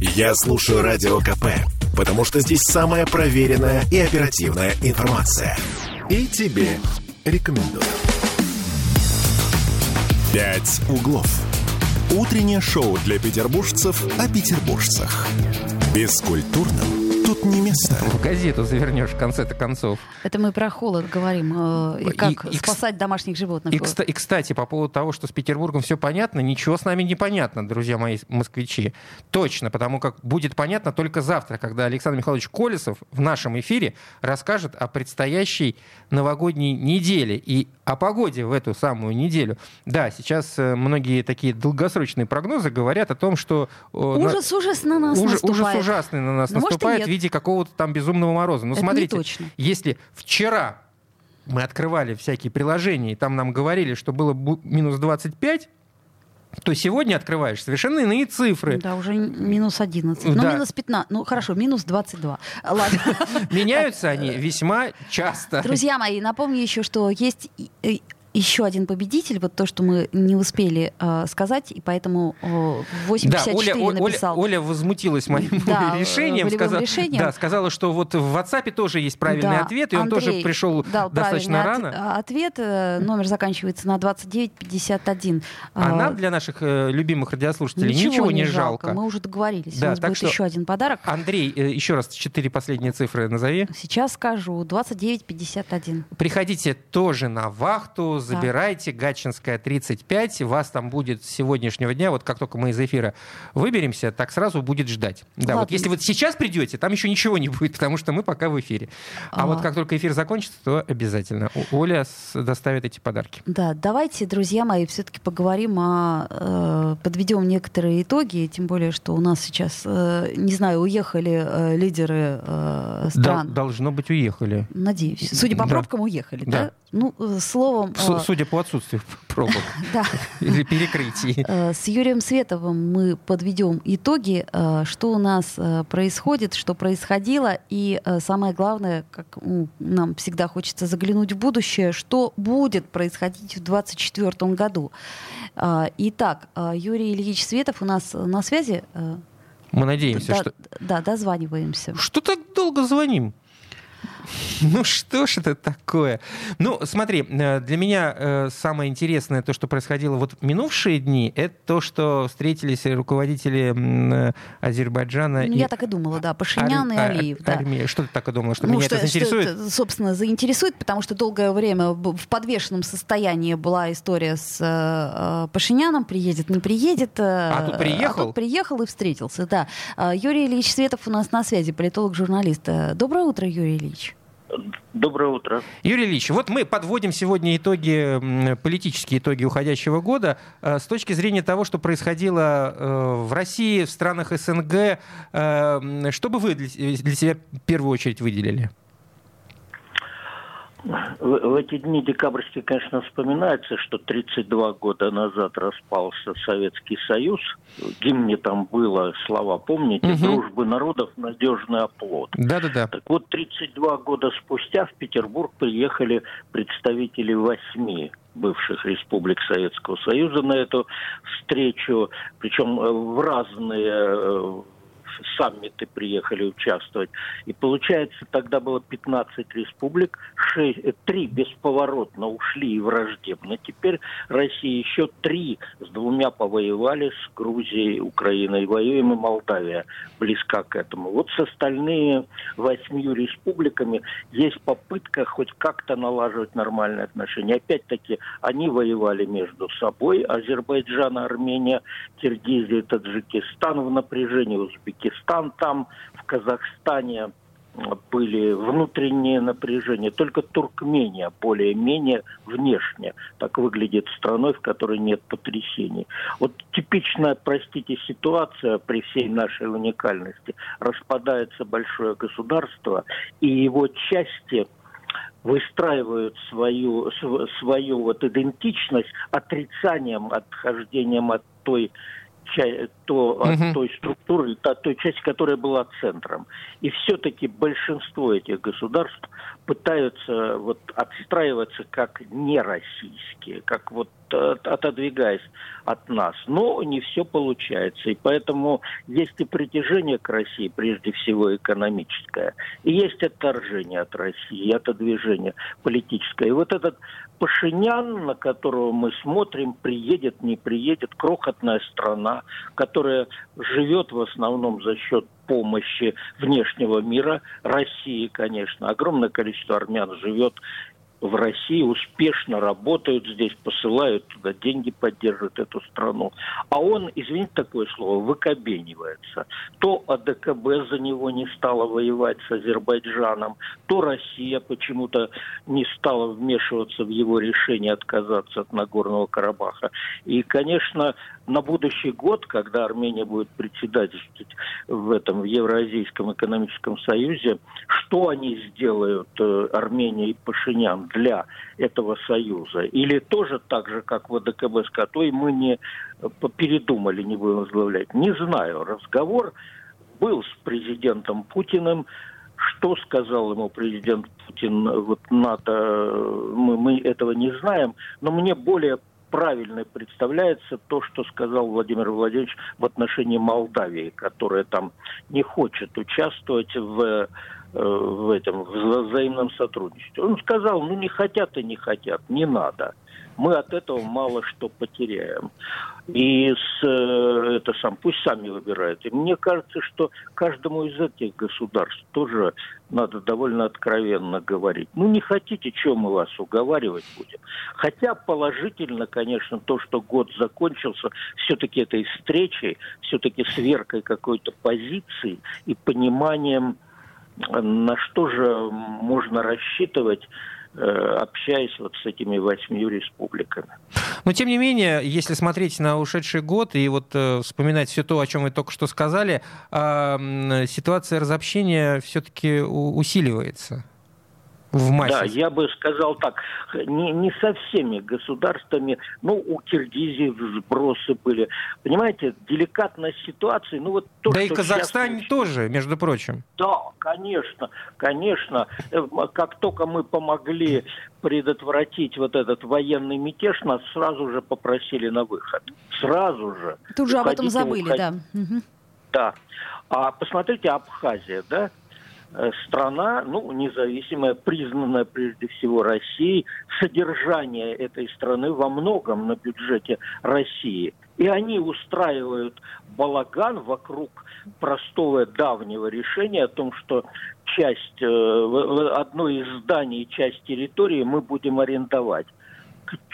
Я слушаю Радио КП, потому что здесь самая проверенная и оперативная информация. И тебе рекомендую. «Пять углов». Утреннее шоу для петербуржцев о петербуржцах. Бескультурным тут не место. В газету завернешь в конце-то концов. Это мы про холод говорим. э, И как и, спасать и, домашних животных. И, и, кстати, по поводу того, что с Петербургом все понятно, ничего с нами не понятно, друзья мои москвичи. Точно, потому как будет понятно только завтра, когда Александр Михайлович Колесов в нашем эфире расскажет о предстоящей новогодней неделе и о погоде в эту самую неделю. Да, сейчас э, многие такие долгосрочные прогнозы говорят о том, что... Ужас, ужас на нас ужас, наступает. Ужас ужасный на нас Но наступает в виде какого-то там безумного мороза. Ну, Это смотрите, если вчера мы открывали всякие приложения, и там нам говорили, что было минус 25, то сегодня открываешь совершенно иные цифры. Да, уже минус 11. Ну, да. минус 15. Ну, хорошо, минус 22. Ладно. Меняются они весьма часто. Друзья мои, напомню еще, что есть еще один победитель, вот то, что мы не успели э, сказать, и поэтому э, 854 да, Оля, написал. Оля, Оля возмутилась моим да, решением, сказала, решением. Да, сказала, что вот в WhatsApp тоже есть правильный да, ответ, и он Андрей тоже пришел достаточно рано. От, ответ, э, номер заканчивается на 2951. А, а нам, для наших э, любимых радиослушателей, ничего, ничего не жалко. жалко. Мы уже договорились, да, у нас будет что, еще один подарок. Андрей, э, еще раз четыре последние цифры назови. Сейчас скажу, 2951. Приходите тоже на вахту, забирайте, Гатчинская 35, вас там будет с сегодняшнего дня, вот как только мы из эфира выберемся, так сразу будет ждать. Да, вот если вот сейчас придете, там еще ничего не будет, потому что мы пока в эфире. А, а вот как только эфир закончится, то обязательно Оля доставит эти подарки. Да, давайте, друзья мои, все-таки поговорим о... Э, подведем некоторые итоги, тем более, что у нас сейчас, э, не знаю, уехали э, лидеры э, стран. Да, должно быть, уехали. Надеюсь. Судя по пробкам, да. уехали, да? да? Ну, э, словом... Э, судя по отсутствию пробок. Или перекрытий. Э, с Юрием Световым мы подведем итоги, что у нас происходит, что происходило, и самое главное, как нам всегда хочется заглянуть в будущее, что будет происходить в 2024 году. Итак, Юрий Ильич Светов у нас на связи. Мы надеемся, да, что... Да, дозваниваемся. Что так долго звоним? Ну что ж это такое? Ну, смотри, э, для меня э, самое интересное, то, что происходило вот минувшие дни, это то, что встретились руководители э, Азербайджана. Ну, и... я так и думала, да, Пашинян Ар- и Алиев. Да. Армия. Что ты так и думала, что ну, меня что, это заинтересует? Что это, собственно, заинтересует, потому что долгое время в подвешенном состоянии была история с э, Пашиняном, приедет, не приедет. Э, а тут приехал? А тут приехал и встретился, да. Юрий Ильич Светов у нас на связи, политолог-журналист. Доброе утро, Юрий Ильич. Доброе утро. Юрий Ильич, вот мы подводим сегодня итоги, политические итоги уходящего года э, с точки зрения того, что происходило э, в России, в странах СНГ. Э, что бы вы для себя в первую очередь выделили? В, в эти дни декабрьские, конечно, вспоминается, что 32 года назад распался Советский Союз. В гимне там было слова, помните, угу. «Дружбы народов – надежный оплот». Да-да-да. Так вот, 32 года спустя в Петербург приехали представители восьми бывших республик Советского Союза на эту встречу, причем в разные э, саммиты приехали участвовать. И получается, тогда было 15 республик, 6, 3 э, бесповоротно ушли и враждебно. Теперь Россия еще три с двумя повоевали, с Грузией, Украиной воюем, и Молдавия близка к этому. Вот с остальными восьмью республиками есть попытка хоть как-то налаживать нормальные отношения. Опять-таки, они воевали между собой, Азербайджан, Армения, Киргизия, Таджикистан в напряжении, Узбекистан Узбекистан там, в Казахстане были внутренние напряжения. Только Туркмения более-менее внешне так выглядит страной, в которой нет потрясений. Вот типичная, простите, ситуация при всей нашей уникальности. Распадается большое государство, и его части выстраивают свою, свою вот идентичность отрицанием, отхождением от той то, угу. от той структуры, от той части, которая была центром. И все-таки большинство этих государств пытаются вот отстраиваться как нероссийские, как вот от, от, отодвигаясь от нас. Но не все получается. И поэтому есть и притяжение к России, прежде всего экономическое, и есть отторжение от России, отодвижение политическое. И вот этот Пашинян, на которого мы смотрим, приедет, не приедет, крохотная страна, которая живет в основном за счет помощи внешнего мира, России, конечно. Огромное количество армян живет в России успешно работают здесь, посылают туда деньги, поддерживают эту страну. А он, извините такое слово, выкобенивается. То АДКБ за него не стала воевать с Азербайджаном, то Россия почему-то не стала вмешиваться в его решение отказаться от Нагорного Карабаха. И, конечно, на будущий год, когда Армения будет председательствовать в этом в Евразийском экономическом союзе, что они сделают, э, Армения и Пашинян, для этого союза? Или тоже так же, как в АДКБ с Катой, мы не э, передумали, не будем возглавлять? Не знаю. Разговор был с президентом Путиным, что сказал ему президент Путин, вот надо, мы, мы этого не знаем, но мне более правильно представляется то, что сказал Владимир Владимирович в отношении Молдавии, которая там не хочет участвовать в, э, в этом в взаимном сотрудничестве. Он сказал, ну не хотят и не хотят, не надо мы от этого мало что потеряем. И с, э, это сам, пусть сами выбирают. И мне кажется, что каждому из этих государств тоже надо довольно откровенно говорить. Ну, не хотите, чем мы вас уговаривать будем? Хотя положительно, конечно, то, что год закончился все-таки этой встречей, все-таки сверкой какой-то позиции и пониманием, на что же можно рассчитывать Э, общаясь вот с этими восьмью республиками. Но тем не менее, если смотреть на ушедший год и вот э, вспоминать все то, о чем вы только что сказали, э, ситуация разобщения все-таки усиливается в массе? Да, я бы сказал так, не, не со всеми государствами, ну, у Киргизии сбросы были. Понимаете, деликатность ситуации, ну вот то, Да и Казахстан сейчас... тоже, между прочим. Да, конечно, конечно. Э, как только мы помогли предотвратить вот этот военный мятеж, нас сразу же попросили на выход. Сразу же. Тут же об этом забыли, уходить. да. Да. А посмотрите, Абхазия, да? Э, страна, ну, независимая, признанная прежде всего Россией, содержание этой страны во многом на бюджете России. И они устраивают балаган вокруг простого давнего решения о том, что часть, э, одно из зданий, часть территории мы будем арендовать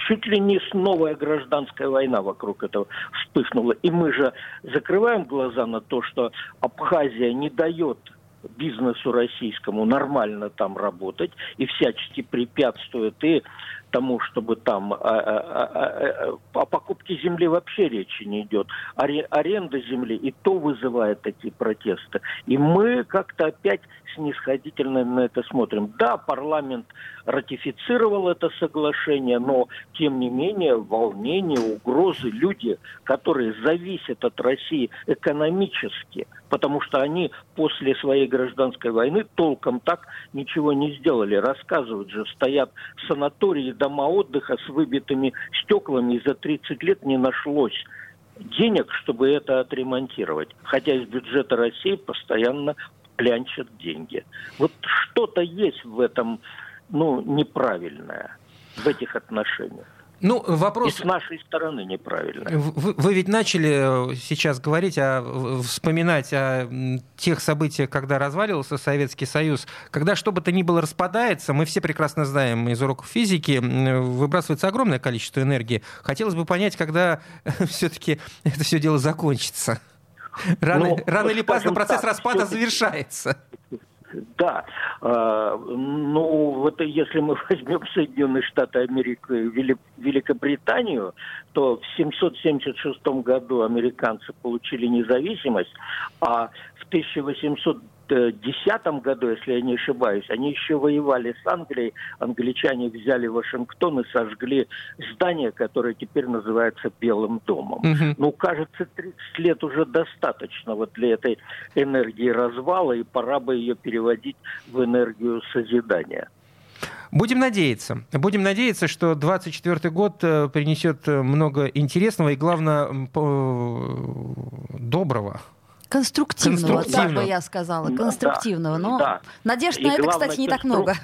чуть ли не новая гражданская война вокруг этого вспыхнула. И мы же закрываем глаза на то, что Абхазия не дает бизнесу российскому нормально там работать и всячески препятствует и тому, чтобы там о, о, о, о покупке земли вообще речи не идет. Аренда земли и то вызывает такие протесты. И мы как-то опять снисходительно на это смотрим. Да, парламент ратифицировал это соглашение, но тем не менее волнения, угрозы, люди, которые зависят от России экономически, потому что они после своей гражданской войны толком так ничего не сделали. Рассказывают же, стоят санатории, дома отдыха с выбитыми стеклами, и за 30 лет не нашлось денег, чтобы это отремонтировать. Хотя из бюджета России постоянно клянчат деньги. Вот что-то есть в этом ну, неправильное, в этих отношениях. Ну, вопрос... И с нашей стороны неправильно. Вы, вы ведь начали э, сейчас говорить, о, вспоминать о тех событиях, когда разваливался Советский Союз. Когда что бы то ни было распадается, мы все прекрасно знаем из уроков физики, выбрасывается огромное количество энергии. Хотелось бы понять, когда все-таки это все дело закончится. Рано, ну, рано или поздно процесс так, распада завершается. Да, э, ну вот если мы возьмем Соединенные Штаты Америки и Великобританию, то в 776 году американцы получили независимость, а в 1800 2010 году, если я не ошибаюсь, они еще воевали с Англией. Англичане взяли Вашингтон и сожгли здание, которое теперь называется Белым домом. Угу. Ну, кажется, 30 лет уже достаточно вот для этой энергии развала, и пора бы ее переводить в энергию созидания. Будем надеяться. Будем надеяться, что 2024 год э, принесет много интересного и, главное, доброго. Конструктивного, так бы я сказала. Конструктивного. Но да. надежд на это, кстати, не так много.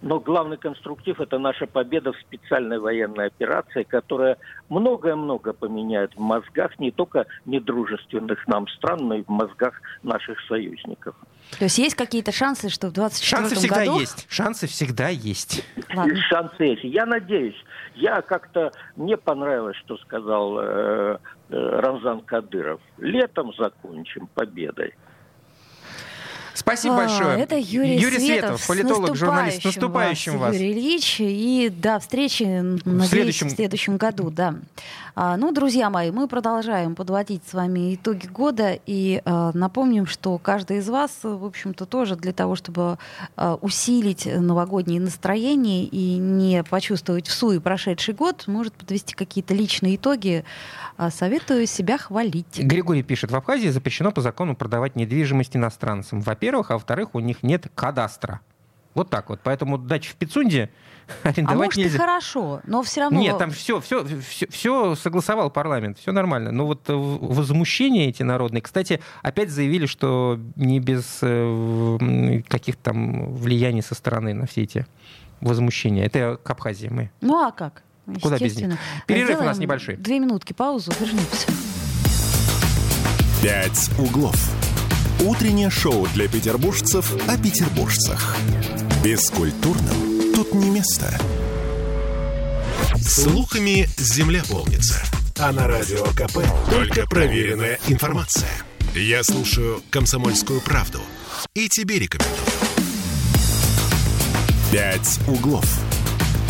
Но главный конструктив – это наша победа в специальной военной операции, которая многое-много поменяет в мозгах не только недружественных нам стран, но и в мозгах наших союзников. То есть есть какие-то шансы, что в 2024 году... Шансы всегда есть. Шансы всегда есть. Ладно. Шансы есть. Я надеюсь. Я как-то... Мне понравилось, что сказал э, э, Рамзан Кадыров. Летом закончим победой. Спасибо а, большое. Это Юрий, Юрий Светов, Светов политолог, журналист. С наступающим вас, вас. Юрий Ильич. И до встречи, надеюсь, в следующем, в следующем году. Да. А, ну, друзья мои, мы продолжаем подводить с вами итоги года. И а, напомним, что каждый из вас, в общем-то, тоже для того, чтобы а, усилить новогоднее настроение и не почувствовать в суе прошедший год, может подвести какие-то личные итоги. А, советую себя хвалить. Григорий пишет, в Абхазии запрещено по закону продавать недвижимость иностранцам. Во-первых, во-первых, а во-вторых, у них нет кадастра. Вот так вот. Поэтому дача в Пицунде арендовать а может, нельзя. И хорошо, но все равно... Нет, там все, все, все, все согласовал парламент, все нормально. Но вот возмущения эти народные, кстати, опять заявили, что не без э, каких-то там влияний со стороны на все эти возмущения. Это к Абхазии мы. Ну а как? Куда без них? Перерыв Сделаем у нас небольшой. Две минутки паузу, вернемся. «Пять углов». Утреннее шоу для петербуржцев о петербуржцах. Бескультурным тут не место. Слухами земля полнится. А на радио КП только проверенная информация. Я слушаю «Комсомольскую правду» и тебе рекомендую. «Пять углов».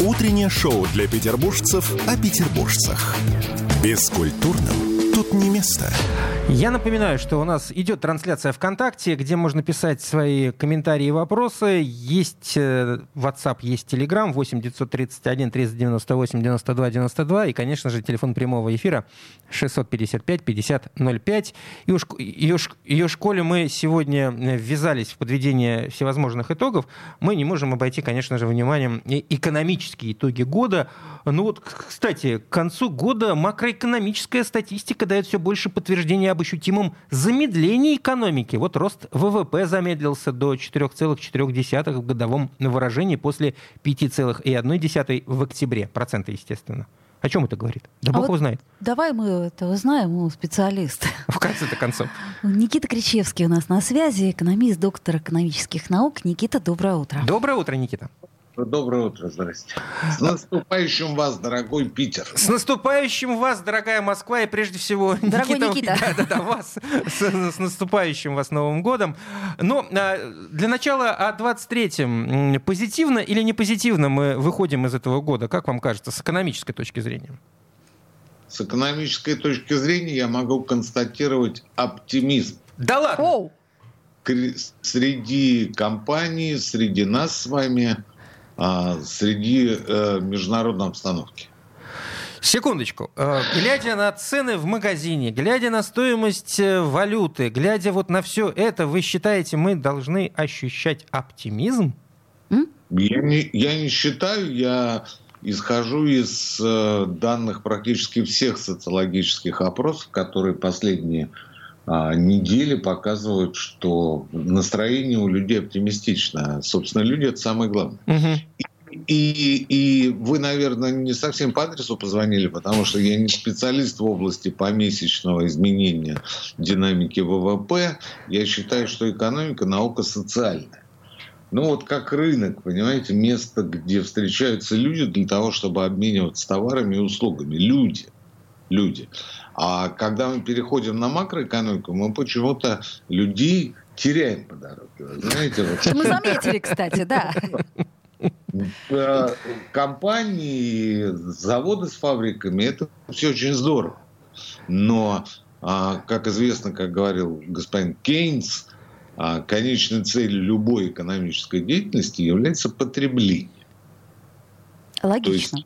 Утреннее шоу для петербуржцев о петербуржцах. Бескультурным тут не место. Я напоминаю, что у нас идет трансляция ВКонтакте, где можно писать свои комментарии и вопросы. Есть э, WhatsApp, есть Telegram 8 931 398 92 92 и, конечно же, телефон прямого эфира 655 50 05. И уж, и, уж, и уж мы сегодня ввязались в подведение всевозможных итогов, мы не можем обойти, конечно же, вниманием экономические итоги года. Ну вот, кстати, к концу года макроэкономическая статистика дает все больше подтверждения об ощутимом замедлении экономики. Вот рост ВВП замедлился до 4,4 в годовом выражении после 5,1 в октябре. Процента, естественно. О чем это говорит? Да а Бог вот его знает. Давай мы это узнаем у специалиста. В конце-то концов. Никита Кричевский у нас на связи, экономист, доктор экономических наук. Никита, доброе утро. Доброе утро, Никита. Доброе утро, здрасте. С наступающим вас, дорогой Питер. С наступающим вас, дорогая Москва, и прежде всего, дорогой Никита, Никита. Да, да, да, вас с, с наступающим вас Новым годом. Но а, для начала о 23-м. Позитивно или не позитивно мы выходим из этого года, как вам кажется, с экономической точки зрения? С экономической точки зрения я могу констатировать оптимизм. Да ладно? Оу. Среди компаний, среди нас с вами – среди э, международной обстановки. Секундочку. Э, глядя на цены в магазине, глядя на стоимость э, валюты, глядя вот на все это, вы считаете, мы должны ощущать оптимизм? Я не, я не считаю, я исхожу из данных практически всех социологических опросов, которые последние а, недели показывают, что настроение у людей оптимистичное. Собственно, люди это самое главное. Угу. И, и вы, наверное, не совсем по адресу позвонили, потому что я не специалист в области помесячного изменения динамики ВВП. Я считаю, что экономика наука социальная. Ну вот как рынок, понимаете, место, где встречаются люди для того, чтобы обмениваться товарами и услугами. Люди. Люди. А когда мы переходим на макроэкономику, мы почему-то людей теряем по дороге. Знаете, вот. Мы заметили, кстати, да. Компании, заводы с фабриками, это все очень здорово. Но, а, как известно, как говорил господин Кейнс, а, конечной целью любой экономической деятельности является потребление. Логично.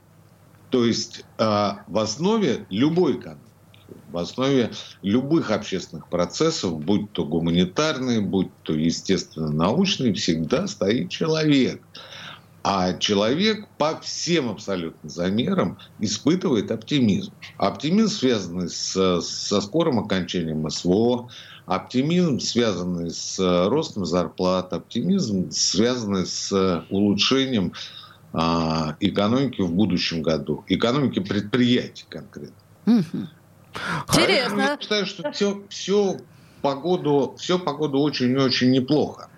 То есть, есть в основе любой экономики в основе любых общественных процессов, будь то гуманитарные, будь то естественно научные, всегда стоит человек. А человек по всем абсолютно замерам испытывает оптимизм. Оптимизм, связанный с, со скорым окончанием СВО, оптимизм, связанный с ростом зарплат, оптимизм, связанный с улучшением а, экономики в будущем году, экономики предприятий конкретно. Интересно. Я считаю, что все, все погоду, все погоду очень и очень неплохо.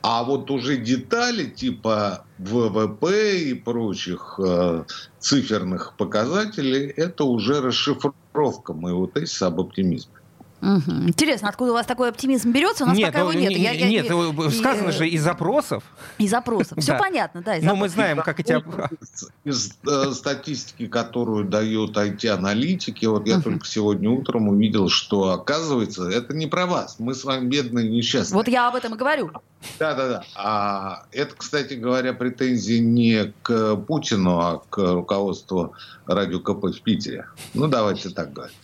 А вот уже детали типа ВВП и прочих э, циферных показателей, это уже расшифровка моего тезиса об оптимизме. Угу. Интересно, откуда у вас такой оптимизм берется? У нас нет, пока его ну, нет. Не, я, я, нет, и, ну, сказано и, же из запросов. Из запросов. Все Да. понятно, да. из Но мы запросов. знаем, как эти... Из э, статистики, которую дают IT-аналитики, вот я только сегодня утром увидел, что оказывается, это не про вас. Мы с вами бедные и несчастные. Вот я об этом и говорю. Да, да, да. А это, кстати говоря, претензии не к Путину, а к руководству радио КП в Питере. Ну, давайте так говорить.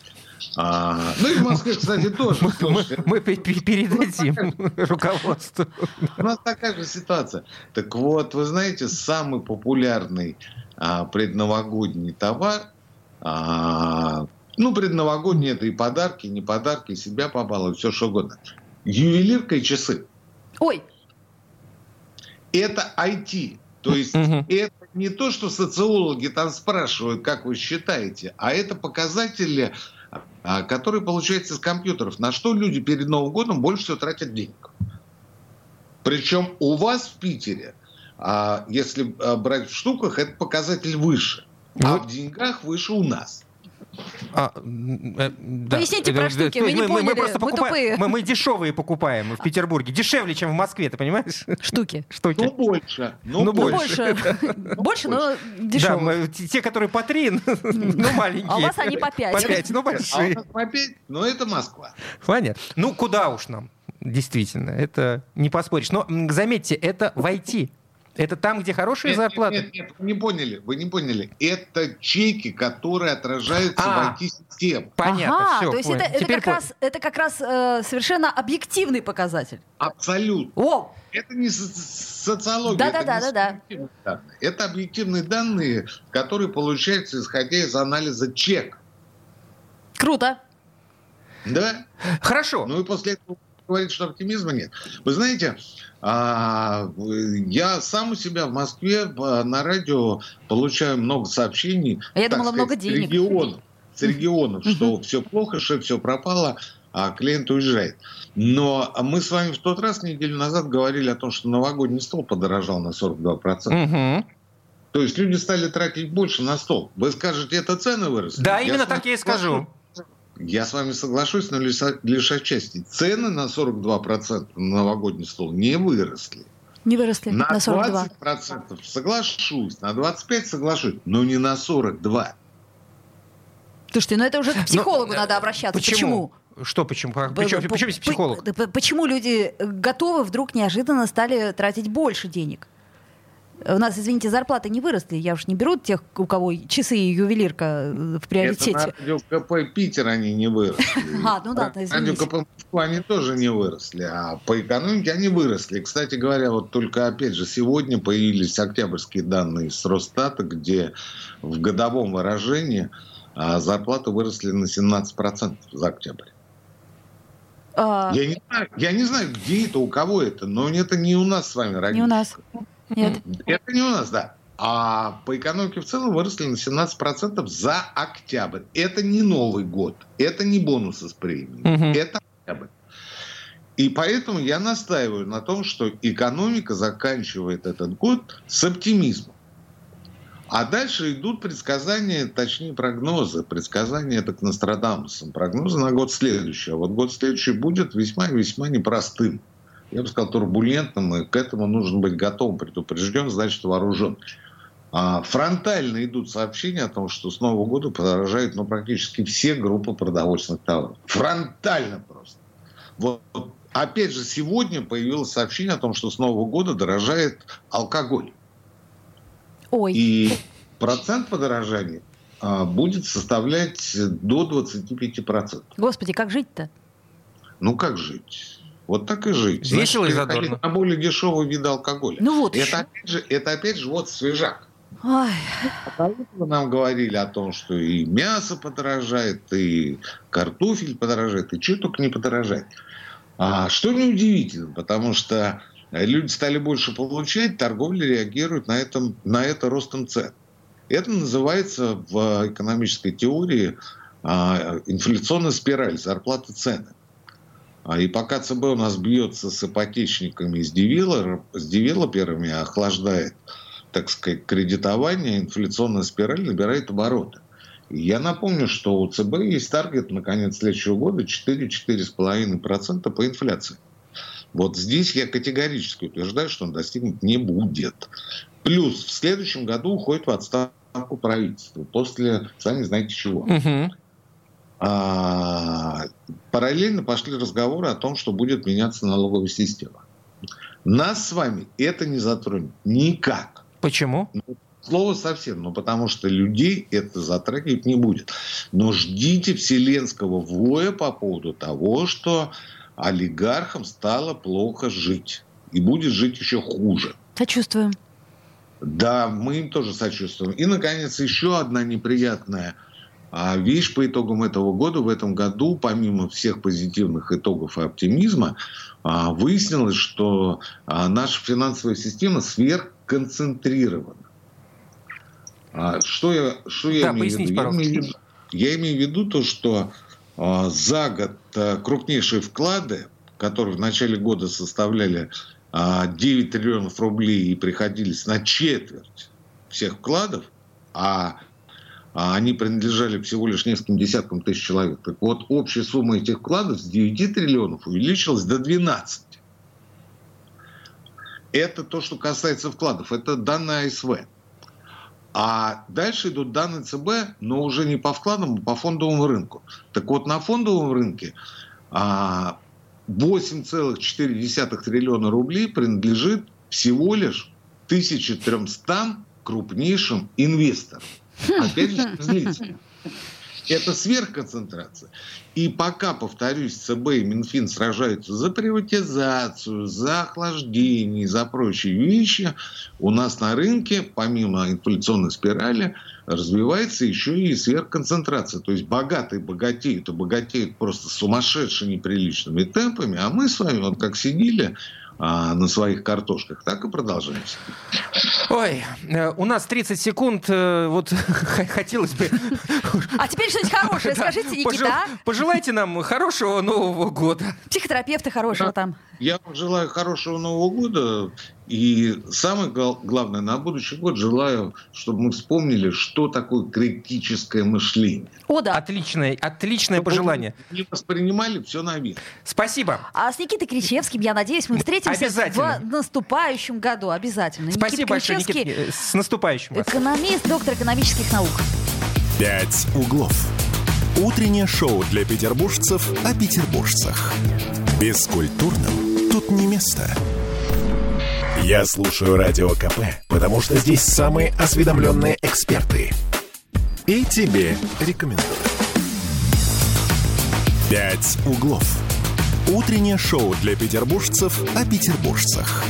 А, ну и в Москве, кстати, тоже. Мы, мы пе- передадим руководству. У нас такая же ситуация. Так вот, вы знаете, самый популярный а, предновогодний товар, а, ну, предновогодний это и подарки, и не подарки, и себя побаловать, все что угодно. Ювелирка и часы. Ой, Это IT. То есть это не то, что социологи там спрашивают, как вы считаете, а это показатели, а, которые получаются из компьютеров. На что люди перед Новым годом больше всего тратят денег. Причем у вас в Питере, а, если брать в штуках, это показатель выше. А в деньгах выше у нас. А, э, да. Поясните про штуки, вы есть не мы, мы поняли, просто мы покупаем, тупые. мы, мы дешевые покупаем в Петербурге, дешевле, чем в Москве, ты понимаешь? штуки. Штуки. Ну, больше. Ну, Ну, Ну, больше. больше. Больше, но Да, дешево. мы- те, которые по три, ну маленькие. А у вас они по пять. По пять, ну А у большие. нас опять, ну, это Москва. Понятно. Ну, куда уж нам, действительно, это не поспоришь. Но заметьте, это в IT. Это там, где хорошие Нет, зарплаты. Нет, нет, вы не поняли, вы не поняли. Это чеки, которые отражаются А. в IT-систему. Понятно, ага, все. то есть это, это как раз, это как раз э, совершенно объективный показатель. Абсолютно. О, Это не со- социология. Да-да-да, это не да-да. субъективные данные. Это объективные данные, которые получаются, исходя из анализа чек. круто. Да? Хорошо. Ну и после этого говорит, что оптимизма нет. Вы знаете, а, я сам у себя в Москве на радио получаю много сообщений. А я думала, много с денег. Регионов, с регионов, что все плохо, что все пропало, а клиент уезжает. Но мы с вами в тот раз, неделю назад, говорили о том, что новогодний стол подорожал на 42%. Мгм. То есть люди стали тратить больше на стол. Вы скажете, это цены выросли? Да, Я именно с вами так я и скажу. Я с вами соглашусь, но лишь, лишь отчасти. Цены на 42% на новогодний стол не выросли. Не выросли На, на 42. 20% соглашусь, на 25% соглашусь, но не на 42%. Слушайте, ну это уже к психологу э, надо обращаться. Почему? Что почему? Причем, П- причем здесь психолог? Почему люди готовы вдруг неожиданно стали тратить больше денег? У нас, извините, зарплаты не выросли. Я уж не беру тех, у кого часы и ювелирка э, в Это приоритете. на радио КП Питер они не выросли. А, ну да, На радио извините. КП Москва они тоже не выросли, а по экономике они выросли. Кстати говоря, вот только опять же сегодня появились октябрьские данные с Росстата, где в годовом выражении а, зарплаты выросли на 17% за октябрь. А, Я не, знаю, я не знаю, где это, у кого это, но это не у нас с вами, не у родители. нас. Нет. Это не у нас, да. А по экономике в целом выросли на 17% за октябрь. Это не Новый год, это не бонусы с премией, Мгм. это октябрь. И поэтому я настаиваю на том, что экономика заканчивает этот год с оптимизмом. А дальше идут предсказания, точнее прогнозы. Предсказания это к Нострадамусам. Прогнозы на год следующий. А вот год следующий будет весьма-весьма непростым. Я бы сказал, турбулентным, и к этому нужно быть готовым, предупрежден, значит вооружен. А фронтально идут сообщения о том, что с Нового года подорожают ну, практически все группы продовольственных товаров. Фронтально просто. Вот опять же, сегодня появилось сообщение о том, что с Нового года дорожает алкоголь. Ой, И процент подорожания а, будет составлять до 25%. господи, как жить-то? Ну как жить? Вот так и жить. Весело Значит, и задорно. На более дешевый вид алкоголя. Ну вот это, опять же, это опять же вот свежак. Ой. А нам говорили о том, что и мясо подорожает, и картофель подорожает, и что только не подорожает. А, что неудивительно, потому что люди стали больше получать, торговля реагирует на, этом, на это ростом цен. Это называется в экономической теории а, инфляционная спираль, зарплаты цены. А, и пока ЦБ у нас бьется с ипотечниками, с, девелопер, с девелоперами, охлаждает, так сказать, кредитование, инфляционная спираль набирает обороты. Я напомню, что у ЦБ есть таргет на конец следующего года 4-4,5% по инфляции. Вот здесь я категорически утверждаю, что он достигнут не будет. Плюс в следующем году уходит в отставку правительство после, сами знаете чего. Угу. А, параллельно пошли разговоры о том, что будет меняться налоговая система. Нас с вами это не затронет никак. Почему? Ну, слово совсем, ну потому что людей это затрагивать не будет. Но ждите вселенского воя по поводу того, что олигархам стало плохо жить. И будет жить еще хуже. Сочувствуем. Да, мы им тоже сочувствуем. И, наконец, еще одна неприятная а вещь по итогам этого года. В этом году, помимо всех позитивных итогов и оптимизма, а, выяснилось, что а, наша финансовая система сверхконцентрирована. А, что я, что я да, имею в виду? Я имею в виду? Я имею в виду то, что за год крупнейшие вклады, которые в начале года составляли 9 триллионов рублей и приходились на четверть всех вкладов, а а они принадлежали всего лишь нескольким десяткам тысяч человек. Так вот, общая сумма этих вкладов с 9 триллионов увеличилась до 12. Это то, что касается вкладов. Это данные АСВ. А дальше идут данные ЦБ, но уже не по вкладам, а по фондовому рынку. Так вот, на фондовом рынке 8,4 а, триллиона рублей принадлежит всего лишь 1300 крупнейшим инвесторам. Опять же, злится. Это сверхконцентрация. И пока, повторюсь, ЦБ и Минфин сражаются за приватизацию, за охлаждение, за прочие вещи, у нас на рынке, помимо инфляционной спирали, развивается еще и сверхконцентрация. То есть богатые богатеют, и богатеют просто сумасшедшими неприличными темпами, а мы с вами вот как сидели на своих картошках. Так и продолжаемся. Ой, э, у нас 30 секунд. Э, вот хотелось бы... А теперь что-нибудь хорошее скажите, Никита. А? Пожелайте нам хорошего Нового года. Психотерапевта хорошего там. Я желаю хорошего Нового года. И самое главное, на будущий год желаю, чтобы мы вспомнили, что такое критическое мышление. О, да. Отличное, отличное чтобы пожелание. Не воспринимали все на вид. Спасибо. А с Никитой Кричевским, я надеюсь, мы встретимся в наступающем году. Обязательно. Спасибо Никита большое, Никита. Э, с наступающим вас. Экономист, доктор экономических наук. «Пять углов». Утреннее шоу для петербуржцев о петербуржцах. Бескультурным тут не место. Я слушаю Радио КП, потому что здесь самые осведомленные эксперты. И тебе рекомендую. «Пять углов». Утреннее шоу для петербуржцев о петербуржцах.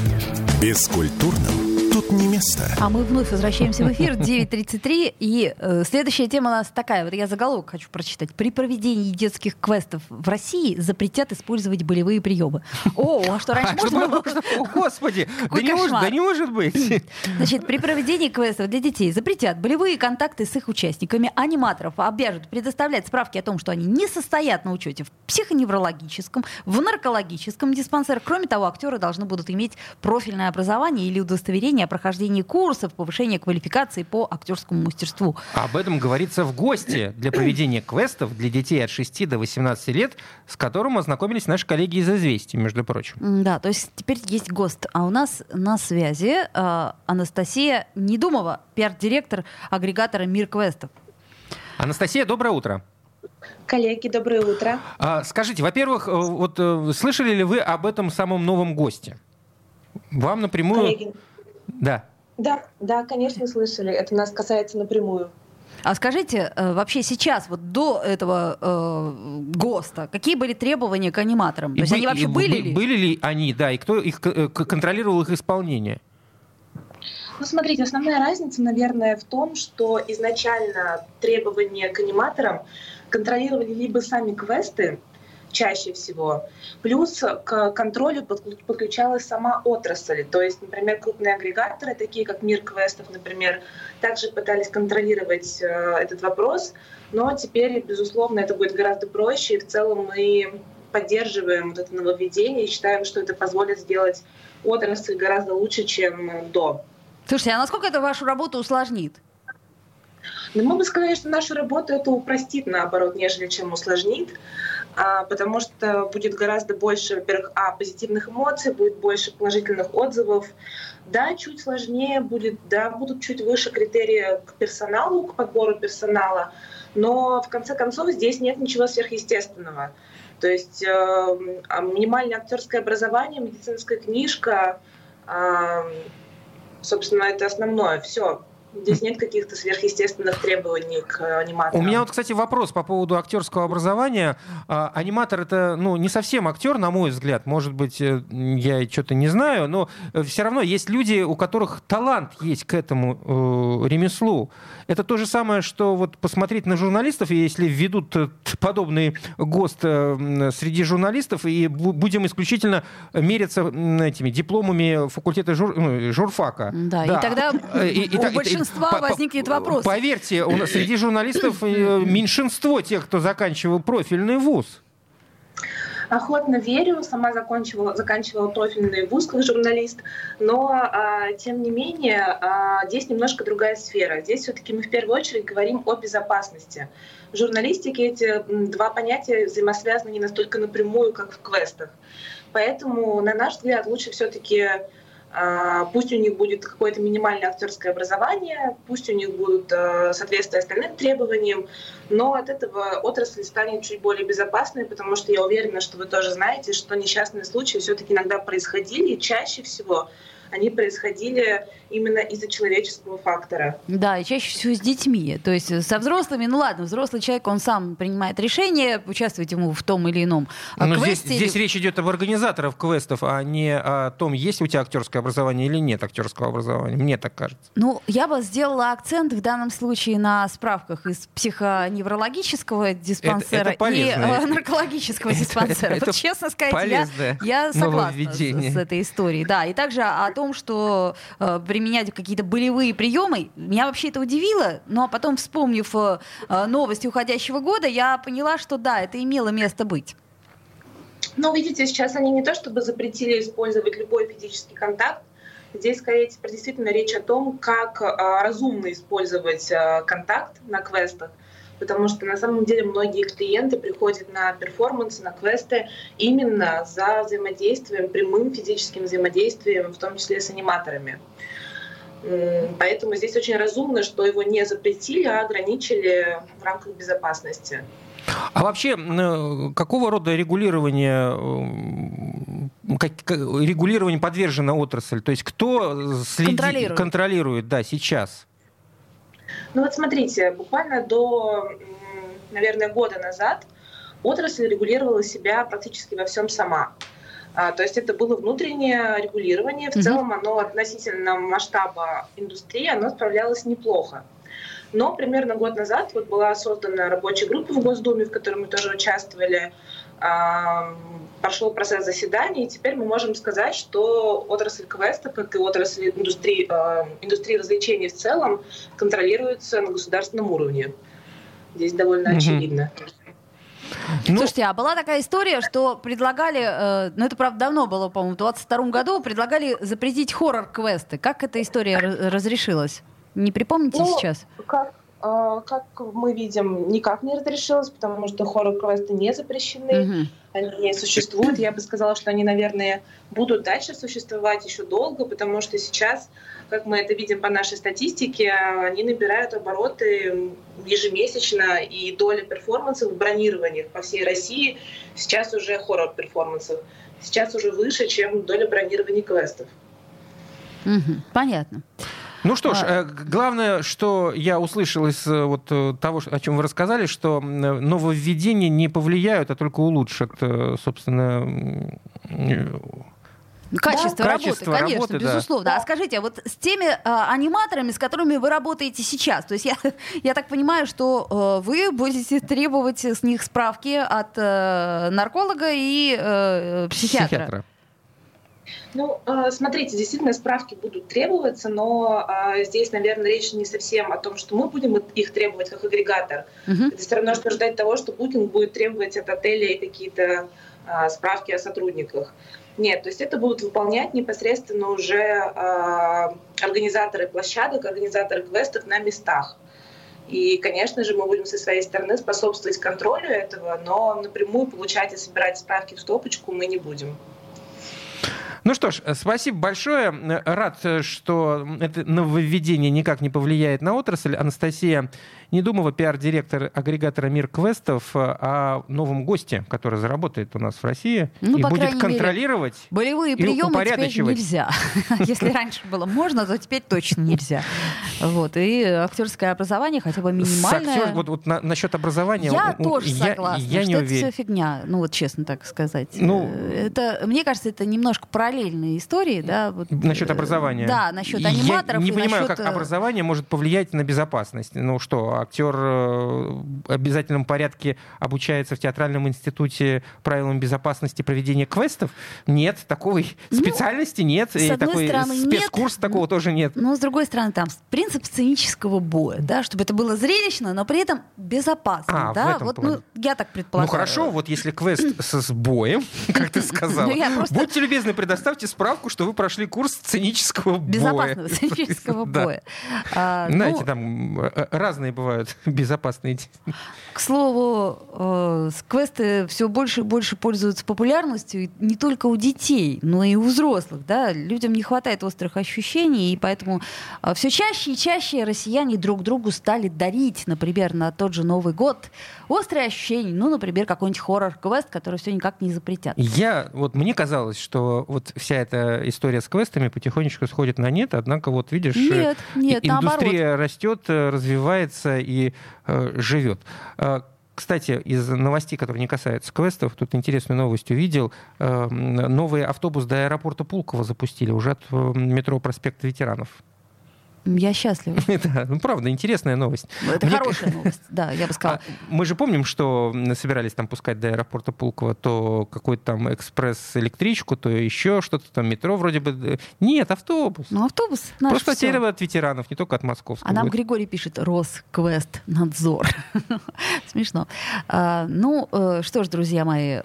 Бескультурным тут не место. А мы вновь возвращаемся в эфир 9.33. И э, следующая тема у нас такая. Вот я заголовок хочу прочитать. При проведении детских квестов в России запретят использовать болевые приемы. О, а что раньше а можно было? О, Господи, да не, может, да не может быть. Значит, при проведении квестов для детей запретят болевые контакты с их участниками. Аниматоров обяжут предоставлять справки о том, что они не состоят на учете в психоневрологическом, в наркологическом диспансерах. Кроме того, актеры должны будут иметь профильное образование или удостоверение о прохождении курсов, повышения квалификации по актерскому мастерству. Об этом говорится в гости для проведения квестов для детей от 6 до 18 лет, с которым ознакомились наши коллеги из «Известий», между прочим. Да, то есть теперь есть ГОСТ. А у нас на связи э, Анастасия Недумова, пиар-директор агрегатора «Мир квестов». Анастасия, доброе утро. Коллеги, доброе утро. А, скажите, во-первых, э, вот э, слышали ли вы об этом самом новом госте? Вам напрямую... Коллеги, да. Да, да, конечно, слышали. Это нас касается напрямую. А скажите, э, вообще сейчас, вот до этого э, ГОСТа, какие были требования к аниматорам? То И есть бы- они вообще и были бы- ли? Были ли они, да, и кто их э, контролировал их исполнение? Ну, смотрите, основная разница, наверное, в том, что изначально требования к аниматорам контролировали либо сами квесты, чаще всего, плюс к контролю подклю- подключалась сама отрасль. То есть, например, крупные агрегаторы, такие как Мир квестов, например, также пытались контролировать э, этот вопрос, но теперь, безусловно, это будет гораздо проще, и в целом мы поддерживаем вот это нововведение и считаем, что это позволит сделать отрасль гораздо лучше, чем до. Слушайте, а насколько это вашу работу усложнит? Но мы бы сказали, что нашу работу это упростит, наоборот, нежели чем усложнит, а, потому что будет гораздо больше, во-первых, а, позитивных эмоций, будет больше положительных отзывов. Да, чуть сложнее будет, да, будут чуть выше критерии к персоналу, к подбору персонала, но в конце концов здесь нет ничего сверхъестественного. То есть э, а минимальное актерское образование, медицинская книжка, э, собственно, это основное. Все. Здесь нет каких-то сверхъестественных требований к У аниматорам. меня вот, кстати, вопрос по поводу актерского образования. А, аниматор это, ну, не совсем актер, на мой взгляд. Может быть, э, я что-то не знаю, но все равно есть люди, у которых талант есть к этому э, ремеслу. Это то же самое, что вот посмотреть на журналистов, и если введут э, подобный ГОСТ э, среди журналистов, и бу- будем исключительно мериться этими дипломами факультета жур- ну, журфака. Да, и тогда Э, и- и у и- большинства по- возникнет вопрос. Поверьте, у нас среди журналистов э, меньшинство тех, кто заканчивал профильный вуз. Охотно верю, сама закончила, заканчивала профильный вуз как журналист, но а, тем не менее а, здесь немножко другая сфера. Здесь все-таки мы в первую очередь говорим о безопасности. В журналистике эти два понятия взаимосвязаны не настолько напрямую, как в квестах. Поэтому, на наш взгляд, лучше все-таки Пусть у них будет какое-то минимальное актерское образование, пусть у них будут а, соответствие остальным требованиям, но от этого отрасль станет чуть более безопасной, потому что я уверена, что вы тоже знаете, что несчастные случаи все-таки иногда происходили, чаще всего они происходили именно из-за человеческого фактора. Да, и чаще всего с детьми. То есть со взрослыми, ну ладно, взрослый человек, он сам принимает решение, участвовать ему в том или ином а, Но здесь, квесте. здесь речь идет об организаторах квестов, а не о том, есть у тебя актерское образование или нет актерского образования. Мне так кажется. Ну, я бы сделала акцент в данном случае на справках из психоневрологического диспансера это полезно. и э, наркологического Это- диспансера. это Вот, честно сказать, я, полезное я согласна с, с этой историей. Да, и также о том, что э, применять какие-то болевые приемы, меня вообще это удивило, но потом, вспомнив э, э, новости уходящего года, я поняла, что да, это имело место быть. Но видите, сейчас они не то чтобы запретили использовать любой физический контакт, Здесь скорее теперь действительно речь о том, как а, разумно использовать а, контакт на квестах. Потому что на самом деле многие клиенты приходят на перформансы, на квесты именно за взаимодействием, прямым физическим взаимодействием, в том числе с аниматорами. Поэтому здесь очень разумно, что его не запретили, а ограничили в рамках безопасности. А вообще, м, какого рода регулирование, как- как- регулирование подвержена отрасль? То есть кто следит, Контролирует. контролирует, да, сейчас? Ну вот смотрите, буквально до, наверное, года назад отрасль регулировала себя практически во всем сама. А, То есть это было внутреннее регулирование. В Мгм. целом оно относительно масштаба индустрии, оно справлялось неплохо. Но примерно год назад вот была создана рабочая группа в Госдуме, в которой мы тоже участвовали. Прошел процесс заседаний, и теперь мы можем сказать, что отрасль квеста, как и отрасль индустрии, индустрии развлечений в целом, контролируется на государственном уровне. Здесь довольно Мгм. очевидно. Ну, Слушайте, а была такая история, что предлагали, э, ну это правда давно было, по-моему, в 22 году, предлагали запретить хоррор-квесты. Как эта история р- разрешилась? Не припомните Ну, сейчас? Как, как мы видим, никак не разрешилось, потому что хоррор-квесты не запрещены. Мгм. они не существуют. Я бы сказала, что они, наверное, будут дальше существовать еще долго, потому что сейчас, как мы это видим по нашей статистике, они набирают обороты ежемесячно, и доля перформансов в бронированиях по всей России сейчас уже хоррор-перформансов, сейчас уже выше, чем доля бронирований квестов. Мгм. Понятно. Ну что ж, А. э, главное, что я услышал из э, вот э, того, о чем вы рассказали, что нововведения не повлияют, а только улучшат, собственно, Качество, Да. работы, Качество конечно, работы, да. безусловно. А скажите, а вот с теми э, аниматорами, с которыми вы работаете сейчас, то есть я, я так понимаю, что э, вы будете требовать с них справки от э, нарколога и э, психиатра. психиатра. Ну, э, смотрите, действительно справки будут требоваться, но э, здесь, наверное, речь не совсем о том, что мы будем их требовать как агрегатор. Мгм. Это все равно, что ждать того, что Booking будет требовать от отелей какие-то а, справки о сотрудниках. Нет, то есть это будут выполнять непосредственно уже а, организаторы площадок, организаторы квестов на местах. И, конечно же, мы будем со своей стороны способствовать контролю этого, но напрямую получать и собирать справки в стопочку мы не будем. Ну что ж, э, спасибо большое. Э, Рад, э, что это нововведение никак не повлияет на отрасль. Анастасия Недумова, пиар-директор агрегатора «Мир квестов», о новом госте, который заработает у нас в России Ну, и будет крайней мере, контролировать. Болевые приемы теперь нельзя. Если раньше было можно, то теперь точно нельзя. Вот. И актерское образование хотя бы минимальное. актер- Вот, вот на- насчет образования... Я у- тоже я, согласна, я что не это уверен. все фигня, ну вот честно так сказать. Ну- это, мне кажется, это немножко параллельные истории, да. Вот, Насчет э, образования. Да, насчет Я аниматоров. не и понимаю, насчет, как э, образование может повлиять на безопасность. Ну что, актер э, в обязательном порядке обучается в театральном институте правилам безопасности проведения квестов? Нет, такой Ну, специальности нет. с одной такой стороны, нет. спецкурс такого тоже нет. Но, с другой стороны, там принцип сценического боя, да, чтобы это было зрелищно, но при этом безопасно, А, да, вот, плане. ну, я так Ну предполагаю. хорошо, вот если квест со сбоем, как ты сказала, Ну, я просто- будьте любезны, предоставьте справку, что вы прошли курс сценического боя. Безопасного сценического боя. А, ну, Знаете, там э, разные бывают безопасные. К слову, э, квесты все больше и больше пользуются популярностью не только у детей, но и у взрослых. Да? Людям не хватает острых ощущений, и поэтому все чаще и чаще россияне друг другу стали дарить, например, на тот же Новый год острые ощущения. Ну, например, какой-нибудь хоррор-квест, который все никак не запретят. Я, вот мне казалось, что вот вся эта история с квестами потихонечку сходит на нет, однако вот видишь, э, Нет, нет, и- наоборот. индустрия растет, э, развивается и э, живет. Э, Кстати, из новостей, которые не касаются квестов, тут интересную новость увидел. Э, Новый автобус до аэропорта Пулково запустили уже от метро проспекта ветеранов. Я счастлива. Да, ну правда, интересная новость. Это Мне хорошая новость, да, я бы сказала. А мы же помним, что собирались там пускать до аэропорта Пулково то какой-то там экспресс-электричку, то еще что-то там, метро вроде бы. Нет, автобус. Ну, автобус наш Просто теперь от ветеранов, не только от московского. А нам Григорий пишет Росквест надзор. Смешно. А, ну, э, что ж, друзья мои,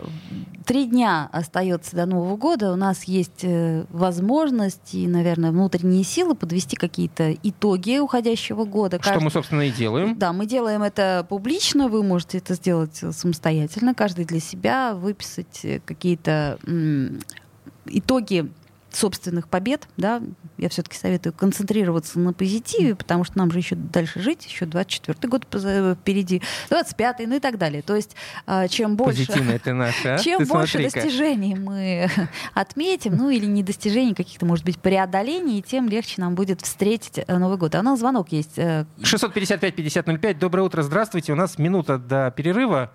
три дня остается до Нового года. У нас есть э, возможность и, наверное, внутренние силы подвести какие-то итоги уходящего года. Что Каждый- мы, собственно, и делаем. Да, мы делаем это публично, вы можете это сделать самостоятельно, каждый для себя, выписать какие-то итоги собственных побед, да, я все-таки советую концентрироваться на позитиве, потому что нам же еще дальше жить, еще 24 год впереди, 25 ну и так далее. То есть а, чем больше... Наша, а? Чем Ты больше достижений мы отметим, ну или не достижений, каких-то, может быть, преодолений, тем легче нам будет встретить э, Новый год. А у нас звонок есть. э, 655-5005. Доброе утро, здравствуйте. У нас минута до перерыва.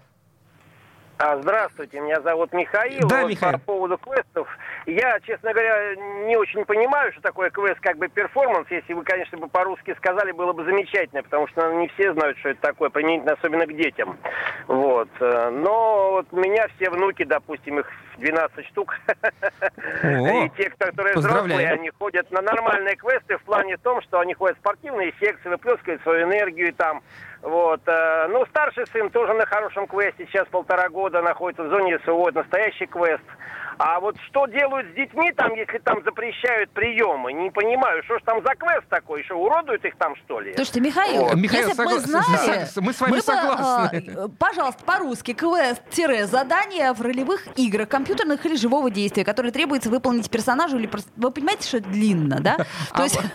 А, здравствуйте, меня зовут Михаил. Да, Вот Михаил. По поводу квестов. Я, честно говоря, не очень понимаю, что такое квест как бы перформанс. Если вы, конечно, бы по-русски сказали, было бы замечательно, потому что наверное, не все знают, что это такое, применительно особенно к детям. Вот. Э, Но вот у меня все внуки, допустим, их 12 штук. О, И те, которые взрослые, они ходят на нормальные квесты в плане том, что они ходят в спортивные секции, выплескивают свою энергию там. Вот. э, Ну, старший сын тоже на хорошем квесте, сейчас полтора года находится в зоне это настоящий квест. А вот что делают с детьми там, если там запрещают приемы? Не понимаю, что ж там за квест такой, что уродуют их там, что ли? Слушайте, Михаил, Вот. Михаил, если бы мы согла- знали, с- мы с вами бы, согласны. а, пожалуйста, по-русски, квест-задание в ролевых играх, компьютерных или живого действия, которые требуется выполнить персонажу или... Вы понимаете, что это длинно, да? То есть...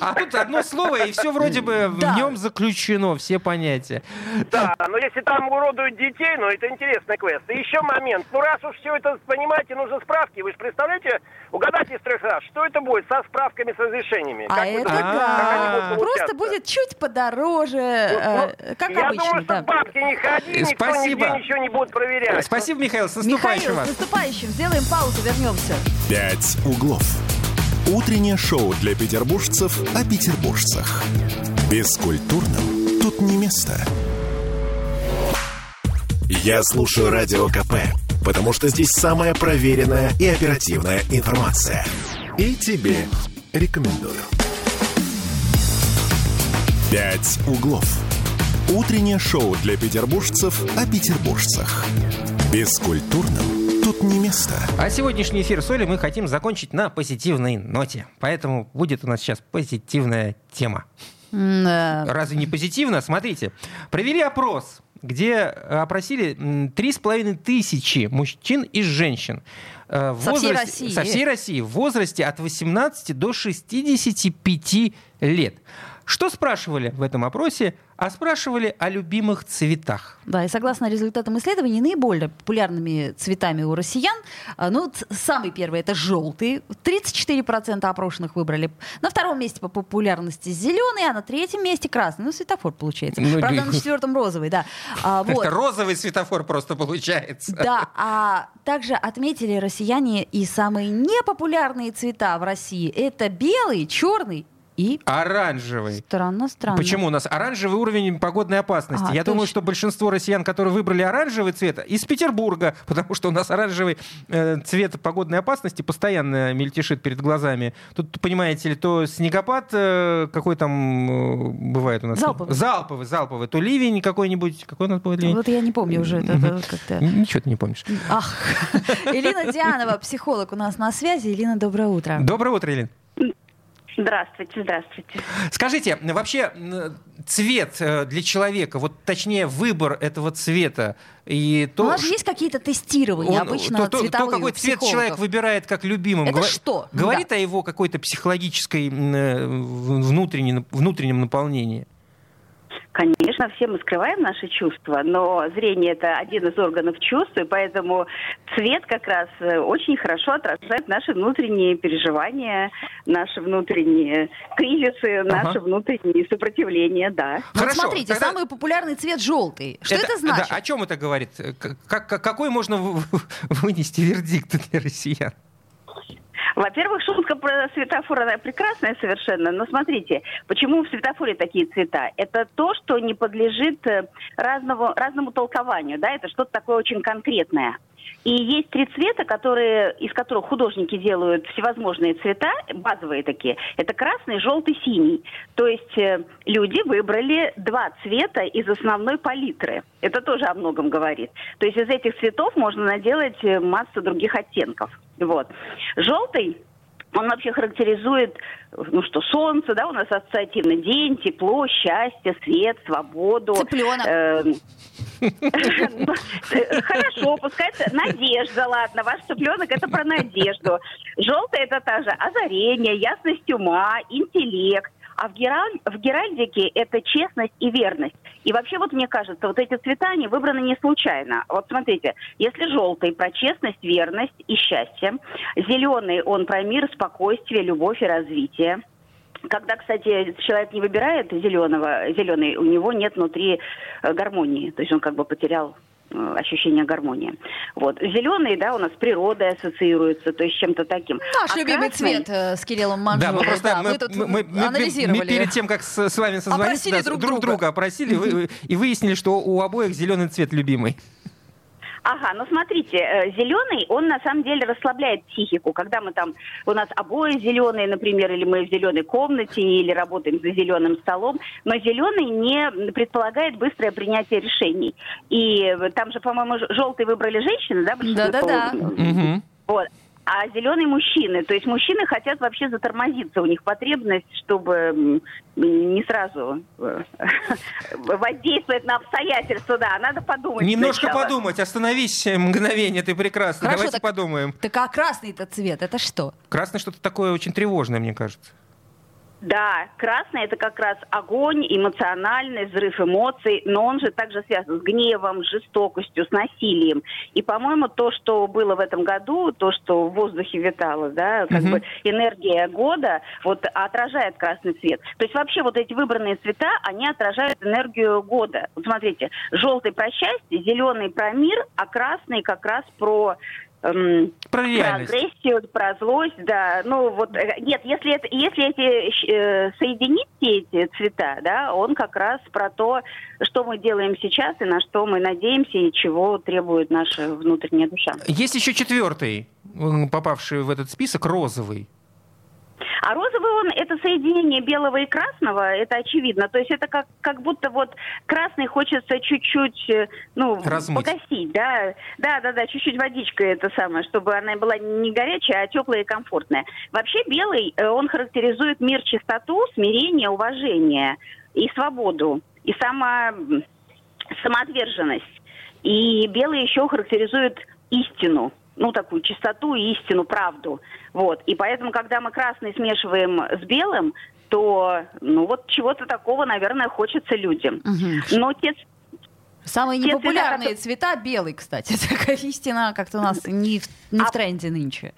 А, а тут одно слово, и все вроде бы в Да. нем заключено, все понятия. Да, но если там уродуют детей, ну это интересный квест. И еще момент. Ну раз уж все это, понимаете, понимаете, нужны справки. Вы же представляете, угадайте из трех раз, что это будет со справками, с разрешениями? А Как это как да. Просто будет чуть подороже, э, как Я обычно. думаю, что бабки не ходи, никто Спасибо. нигде ничего не будет проверять. Спасибо, Михаил, с Михаил, наступающим с вас. наступающим. Сделаем паузу, вернемся. «Пять углов». Утреннее шоу для петербуржцев о петербуржцах. Бескультурным тут не место. Я слушаю Радио КП, потому что здесь самая проверенная и оперативная информация. И тебе рекомендую. «Пять углов». Утреннее шоу для петербуржцев о петербуржцах. Бескультурным тут не место. А сегодняшний эфир с Олей мы хотим закончить на позитивной ноте. Поэтому будет у нас сейчас позитивная тема. Э, Разве не позитивно? Смотрите, провели опрос, где э, опросили м, 3,5 тысячи мужчин и женщин. э, в Со всей возрасте- России. Со всей России в возрасте от 18 до 65 лет. Что спрашивали в этом опросе? А спрашивали о любимых цветах. Да, и согласно результатам исследований, наиболее популярными цветами у россиян, а, ну, самый первый это желтый, 34% опрошенных выбрали. На втором месте по популярности зеленый, а на третьем месте красный. Ну, светофор получается. Ну, Правда, да. на четвертом розовый, да. А, вот. Это розовый светофор просто получается. Да, а также отметили россияне и самые непопулярные цвета в России. Это белый, черный и... Оранжевый. Странно, странно. Почему у нас оранжевый уровень погодной опасности? А, Я думаю, точно. что большинство россиян, которые выбрали оранжевый цвет, из Петербурга, потому что у нас оранжевый э, цвет погодной опасности постоянно мельтешит перед глазами. Тут, понимаете ли, то снегопад, э, какой там э, бывает у нас? Залповый. Залповый, залповый. То ливень какой-нибудь. Какой у нас будет ливень? Вот я не помню уже это, это как-то... Ничего ты не помнишь. Ах, Элина Дианова, психолог у нас на связи. Элина, доброе утро. Доброе утро, Елена. Здравствуйте, здравствуйте. Скажите, вообще цвет э, для человека, вот точнее выбор этого цвета и то, У нас же есть какие-то тестирования Он- обычно то, то- то, цветовые какой у цвет человек выбирает как любимым. Это Гова- что? Говорит о его какой-то психологической э, внутренней- внутреннем наполнении. Конечно, все мы скрываем наши чувства, но зрение это один из органов чувств, и поэтому цвет как раз э, очень хорошо отражает наши внутренние переживания, наши внутренние кризисы, наши внутренние сопротивления, да. Ну, вот Хорошо, смотрите, тогда- самый популярный цвет желтый. Что это, значит? да, о чем это говорит? Как- как- какой можно в- вынести вердикт для россиян? Во-первых, шутка про светофор, она прекрасная совершенно, но смотрите, почему в светофоре такие цвета? Это то, что не подлежит э, разному, разному толкованию, да, это что-то такое очень конкретное. И есть три цвета, которые, из которых художники делают всевозможные цвета, базовые такие. Это красный, желтый, синий. То есть э, люди выбрали два цвета из основной палитры. Это тоже о многом говорит. То есть из этих цветов можно наделать э, массу других оттенков. Вот. Желтый он вообще характеризует, ну что, солнце, да, у нас ассоциативный день, тепло, счастье, свет, свободу. Цыпленок. Э, Хорошо, пускай это надежда, ладно, ваш цыпленок это про надежду. Желтое это та же озарение, ясность ума, интеллект. А в, гераль- в Геральдике это честность и верность. И вообще, вот мне кажется, вот эти цвета, они выбраны не случайно. Вот смотрите, если желтый про честность, верность и счастье, зеленый он про мир, спокойствие, любовь и развитие, когда, кстати, человек не выбирает зеленого, зеленый, у него нет внутри э, гармонии. То есть он как бы потерял э, ощущение гармонии. Вот. Зеленый, да, у нас с природой ассоциируется, то есть с чем-то таким. Наш А любимый красный- цвет э, с Кириллом Манжурой. Да, мы просто Да, мы, мы тут мы- анализировали. мы перед тем, как с, с вами созвониться, Опросили да, друг друг друга. друга опросили вы- и выяснили, что у обоих зеленый цвет любимый. Ага, ну смотрите, зеленый, он на самом деле расслабляет психику. Когда мы там, у нас обои зеленые, например, или мы в зеленой комнате, или работаем за зеленым столом, но зеленый не предполагает быстрое принятие решений. И там же, по-моему, желтый выбрали женщины, да? Да-да-да. Вот. А зеленый мужчины. То есть мужчины хотят вообще затормозиться. У них потребность, чтобы не сразу э, воздействовать на обстоятельства. Да, надо подумать. Немножко сначала. подумать, остановись э, мгновение, ты прекрасно. Давайте так- подумаем. Так а красный-то цвет, это что? Красный что-то такое очень тревожное, мне кажется. Да, красный это как раз огонь, эмоциональный взрыв эмоций, но он же также связан с гневом, с жестокостью, с насилием. И, по-моему, то, что было в этом году, то, что в воздухе витало, да, как Мгм. бы энергия года, вот отражает красный цвет. То есть вообще вот эти выбранные цвета, они отражают энергию года. Вот смотрите, желтый про счастье, зеленый про мир, а красный как раз про эм, Про про реальность. агрессию, про злость, да. Ну вот э, нет, если это, если эти э, соединить все эти цвета, да, он как раз про то, что мы делаем сейчас и на что мы надеемся и чего требует наша внутренняя душа. Есть еще четвертый, попавший в этот список, розовый. А розовый он это соединение белого и красного, это очевидно. То есть это как, как будто вот красный хочется чуть-чуть, э, ну, Размыть. погасить, да. Да, да, да, чуть-чуть водичкой это самое, чтобы она была не горячая, а теплая и комфортная. Вообще белый, э, он характеризует мир, чистоту, смирение, уважение и свободу, и само, самоотверженность. И белый еще характеризует истину, ну, такую чистоту и истину, правду. Вот. И поэтому, когда мы красный смешиваем с белым, то, ну, вот чего-то такого, наверное, хочется людям. Мгм. Но те Самые Те цвета, непопулярные которые- цвета белый, кстати. Такая истина как-то у нас не в, не в А- тренде нынче.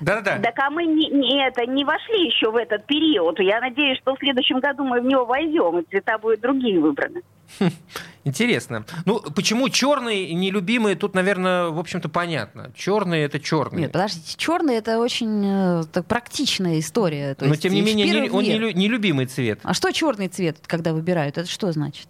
Да-да-да. Так а мы не, не это, не вошли еще в этот период. Я надеюсь, что в следующем году мы в него войдем, и цвета будут другие выбраны. Интересно. Ну, почему черный нелюбимый, тут, наверное, в общем-то, понятно. Черный это черный. Нет, подождите, черный это очень э, так, практичная история. То Но, есть тем не менее, не- он не лю- нелюбимый цвет. А что черный цвет, когда выбирают? Это что значит?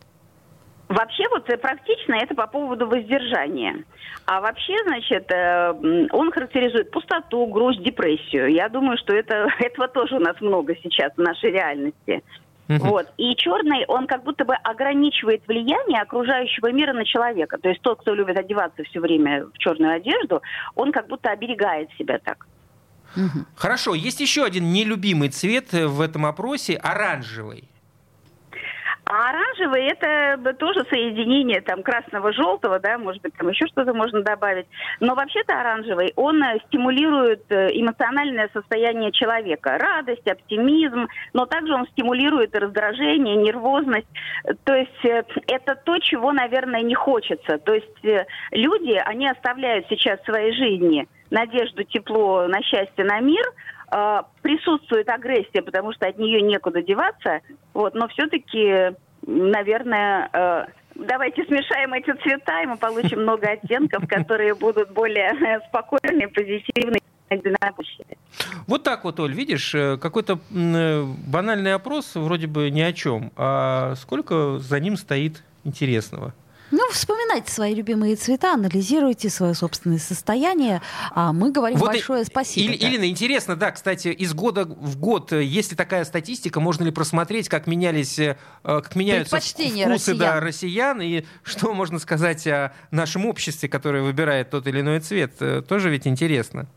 Вообще вот э, практично это по поводу воздержания. А вообще, значит, э, он характеризует пустоту, грусть, депрессию. Я думаю, что это, этого тоже у нас много сейчас в нашей реальности. Вот. И черный, он как будто бы ограничивает влияние окружающего мира на человека. То есть тот, кто любит одеваться все время в черную одежду, он как будто оберегает себя так. Хорошо, есть еще один нелюбимый цвет э, в этом опросе – оранжевый. А оранжевый это тоже соединение там красного-желтого, да, может быть, там еще что-то можно добавить. Но вообще-то оранжевый, он э, стимулирует э, эмоциональное состояние человека. Радость, оптимизм, но также он стимулирует раздражение, нервозность. То есть э, это то, чего, наверное, не хочется. То есть люди, они оставляют сейчас в своей жизни надежду, тепло на счастье, на мир, э, присутствует агрессия, потому что от нее некуда деваться, вот, но все-таки, наверное, э, давайте смешаем эти цвета, и мы получим много оттенков, которые будут более спокойные, позитивные. Вот так вот, Оль, видишь, э, какой-то э, банальный опрос вроде бы ни о чем, а сколько за ним стоит интересного. Ну, вспоминайте свои любимые цвета, анализируйте свое собственное состояние, а мы говорим Вот и- большое спасибо. Ил- Илина, интересно, да, кстати, из года в год, э, есть ли такая статистика, можно ли просмотреть, как менялись, э, как меняются вкусы да, россиян. россиян, и что можно сказать о нашем обществе, которое выбирает тот или иной цвет? Э, Тоже ведь интересно.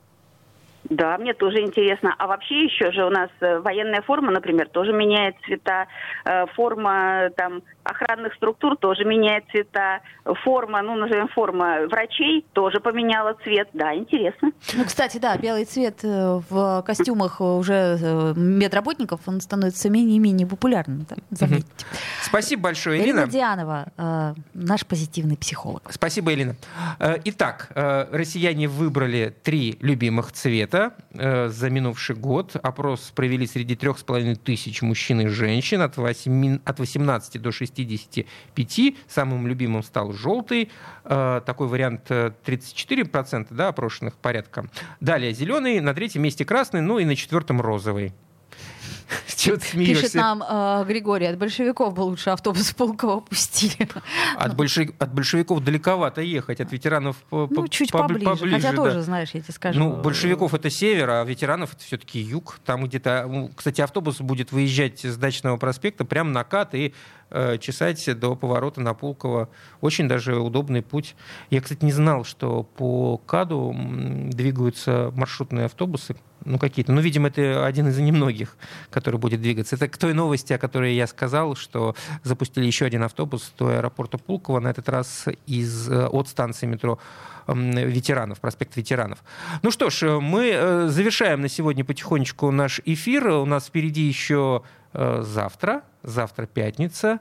Да, мне тоже интересно. А вообще еще же у нас э, военная форма, например, тоже меняет цвета. Э, Форма там охранных структур тоже меняет цвета. Форма, ну, назовем форма врачей тоже поменяла цвет. Да, интересно. Ну, кстати, да, белый цвет э, в костюмах уже медработников, он становится менее и менее популярным. да, заметьте. Спасибо большое, Ирина Ирина. Дианова, наш позитивный психолог. Спасибо, Элина. Э, Итак, россияне выбрали три любимых цвета э, за минувший год. Опрос провели среди трех с половиной тысяч мужчин и женщин от, 8 от 18 до 65. Самым любимым стал желтый. Э, Такой вариант э, 34% да, опрошенных порядка. Далее зеленый, на третьем месте красный, ну и на четвертом розовый. Чего ты Пишет смеешься? нам э, Григорий, от большевиков бы лучше автобус Пулково пустили. От, больши- от большевиков далековато ехать, от ветеранов по- Ну, чуть побли- поближе. Хотя да. тоже, знаешь, я тебе скажу. Ну, большевиков это север, а ветеранов это все-таки юг. Там где-то, ну, кстати, автобус будет выезжать с дачного проспекта прямо на кат и э, чесать до поворота на Пулково. Очень даже удобный путь. Я, кстати, не знал, что по КАДу двигаются маршрутные автобусы ну, какие-то. Ну, видимо, это один из немногих, который будет двигаться. Это к той новости, о которой я сказал, что запустили еще один автобус до аэропорта Пулково, на этот раз из, э, от станции метро ветеранов, проспект ветеранов. Ну что ж, мы э, завершаем на сегодня потихонечку наш эфир. У нас впереди еще э, завтра, завтра пятница.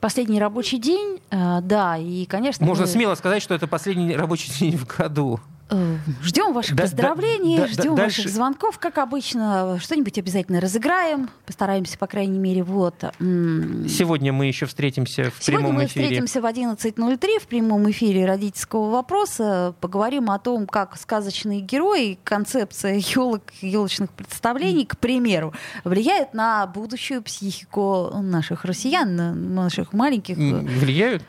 Последний рабочий день, да, и, конечно... Можно мы... смело сказать, что это последний рабочий день в году. Э, ждем ваших да, поздравлений, да, ждем да, ваших дальше... звонков, как обычно. Что-нибудь обязательно разыграем. Постараемся, по крайней мере, вот. Сегодня мы еще встретимся в Сегодня прямом мы эфире. встретимся в 11.03 в прямом эфире родительского вопроса. Поговорим о том, как сказочные герои, концепция елок, елочных представлений, к примеру, влияет на будущую психику наших россиян, наших маленьких. Влияют?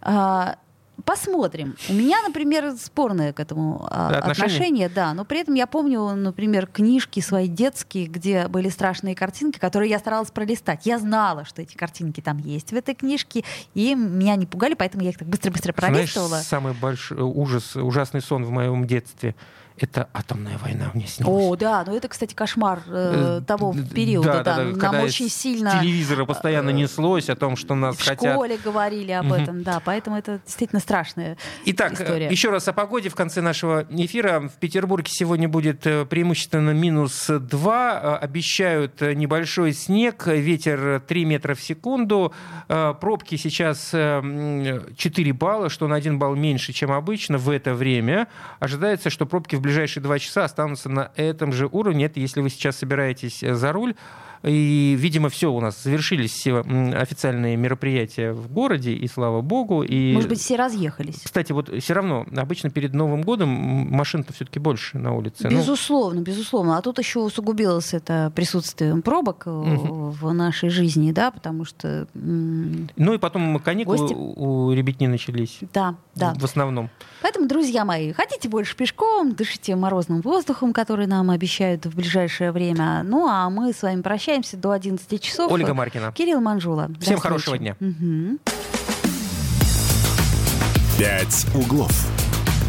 А, Посмотрим. У меня, например, спорное к этому а, отношение? отношение, да. Но при этом я помню, например, книжки свои детские, где были страшные картинки, которые я старалась пролистать. Я знала, что эти картинки там есть в этой книжке, и меня не пугали, поэтому я их так быстро-быстро пролистывала. Знаешь, самый большой ужас, ужасный сон в моем детстве — это атомная война мне снилась. О, да, но это, кстати, кошмар э, того периода. Да, да, да, Нам когда очень сильно... телевизора постоянно э, неслось о том, что нас в хотят... В школе говорили об этом, да, поэтому это действительно страшная Итак, история. еще раз о погоде в конце нашего эфира. В Петербурге сегодня будет э, преимущественно минус 2. Э, обещают небольшой снег, ветер 3 метра в секунду. Пробки сейчас 4 балла, что на 1 балл меньше, чем обычно в это время. Ожидается, что пробки в ближайшие два часа останутся на этом же уровне. Это если вы сейчас собираетесь э, за руль. И, видимо, все у нас завершились все официальные мероприятия в городе, и слава богу. И... Может быть, все разъехались. Кстати, вот все равно, обычно перед Новым годом машин-то все-таки больше на улице. Ну, безусловно, ну... безусловно. А тут еще усугубилось это присутствием пробок угу. в нашей жизни, да, потому что... Ну и потом каникулы гости... у ребятни начались. Да, да. В основном. Поэтому, друзья мои, хотите больше пешком, дышите морозным воздухом, который нам обещают в ближайшее время. Ну, а мы с вами прощаемся Прощаемся до 11 часов. Ольга Маркина. Кирилл Манжула. Всем хорошего дня. Угу. «Пять углов».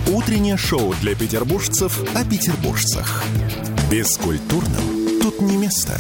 Утреннее шоу для петербуржцев о петербуржцах. Бескультурным тут не место.